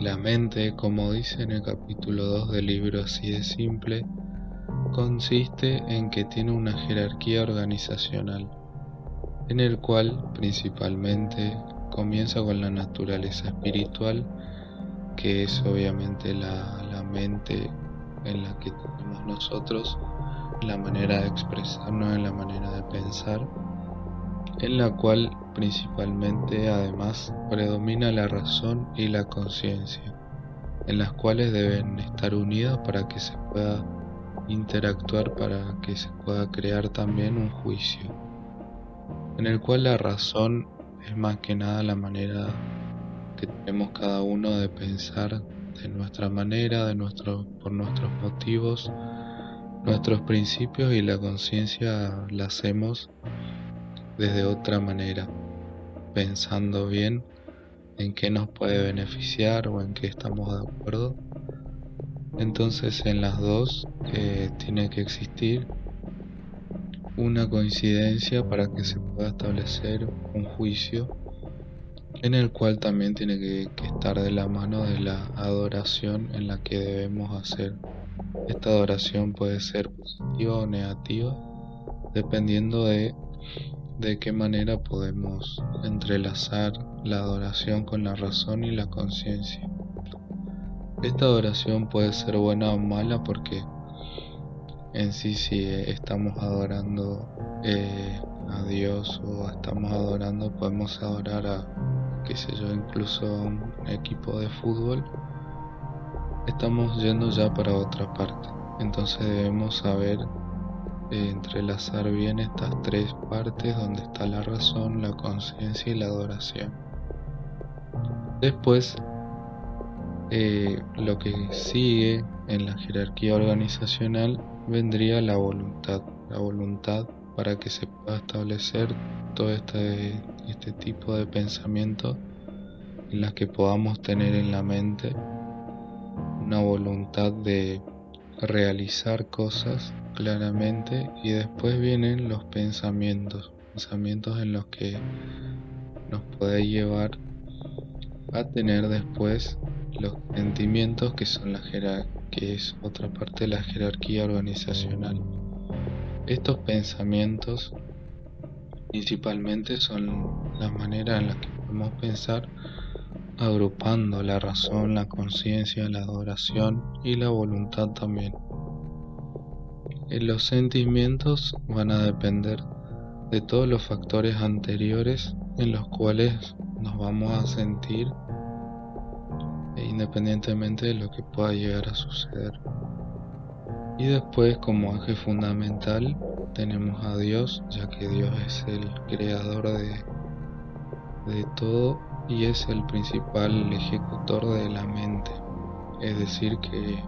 La mente, como dice en el capítulo 2 del libro Así de Simple, consiste en que tiene una jerarquía organizacional, en el cual principalmente comienza con la naturaleza espiritual, que es obviamente la, la mente en la que tenemos nosotros, la manera de expresarnos, en la manera de pensar, en la cual principalmente además predomina la razón y la conciencia, en las cuales deben estar unidas para que se pueda interactuar, para que se pueda crear también un juicio, en el cual la razón es más que nada la manera que tenemos cada uno de pensar de nuestra manera, de nuestro, por nuestros motivos, nuestros principios y la conciencia la hacemos desde otra manera, pensando bien en qué nos puede beneficiar o en qué estamos de acuerdo. Entonces en las dos eh, tiene que existir una coincidencia para que se pueda establecer un juicio en el cual también tiene que, que, estar de la mano de la adoración en la que debemos hacer. Esta adoración puede ser positiva o negativa dependiendo de de qué manera podemos entrelazar la adoración con la razón y la conciencia. Esta adoración puede ser buena o mala porque en sí si estamos adorando eh, a Dios o estamos adorando, podemos adorar a, qué sé yo, incluso a un equipo de fútbol, estamos yendo ya para otra parte. Entonces debemos saber entrelazar bien estas tres partes donde está la razón, la conciencia y la adoración. Después, eh, lo que sigue en la jerarquía organizacional vendría la voluntad. La voluntad para que se pueda establecer todo este, este tipo de pensamiento en las que podamos tener en la mente una voluntad de realizar cosas claramente y después vienen los pensamientos, pensamientos en los que nos puede llevar a tener después los sentimientos que son la que es otra parte de la jerarquía organizacional. Estos pensamientos principalmente son la manera en la que podemos pensar agrupando la razón, la conciencia, la adoración y la voluntad también. Los sentimientos van a depender de todos los factores anteriores en los cuales nos vamos a sentir e independientemente de lo que pueda llegar a suceder. Y después como eje fundamental tenemos a Dios, ya que Dios es el creador de, de todo y es el principal ejecutor de la mente. Es decir, que,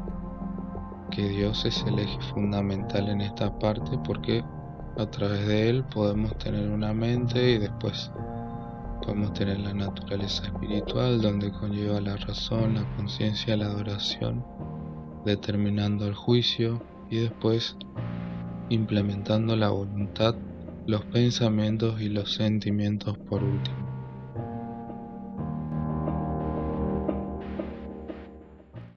que Dios es el eje fundamental en esta parte porque a través de él podemos tener una mente y después podemos tener la naturaleza espiritual donde conlleva la razón, la conciencia, la adoración, determinando el juicio y después implementando la voluntad, los pensamientos y los sentimientos por último.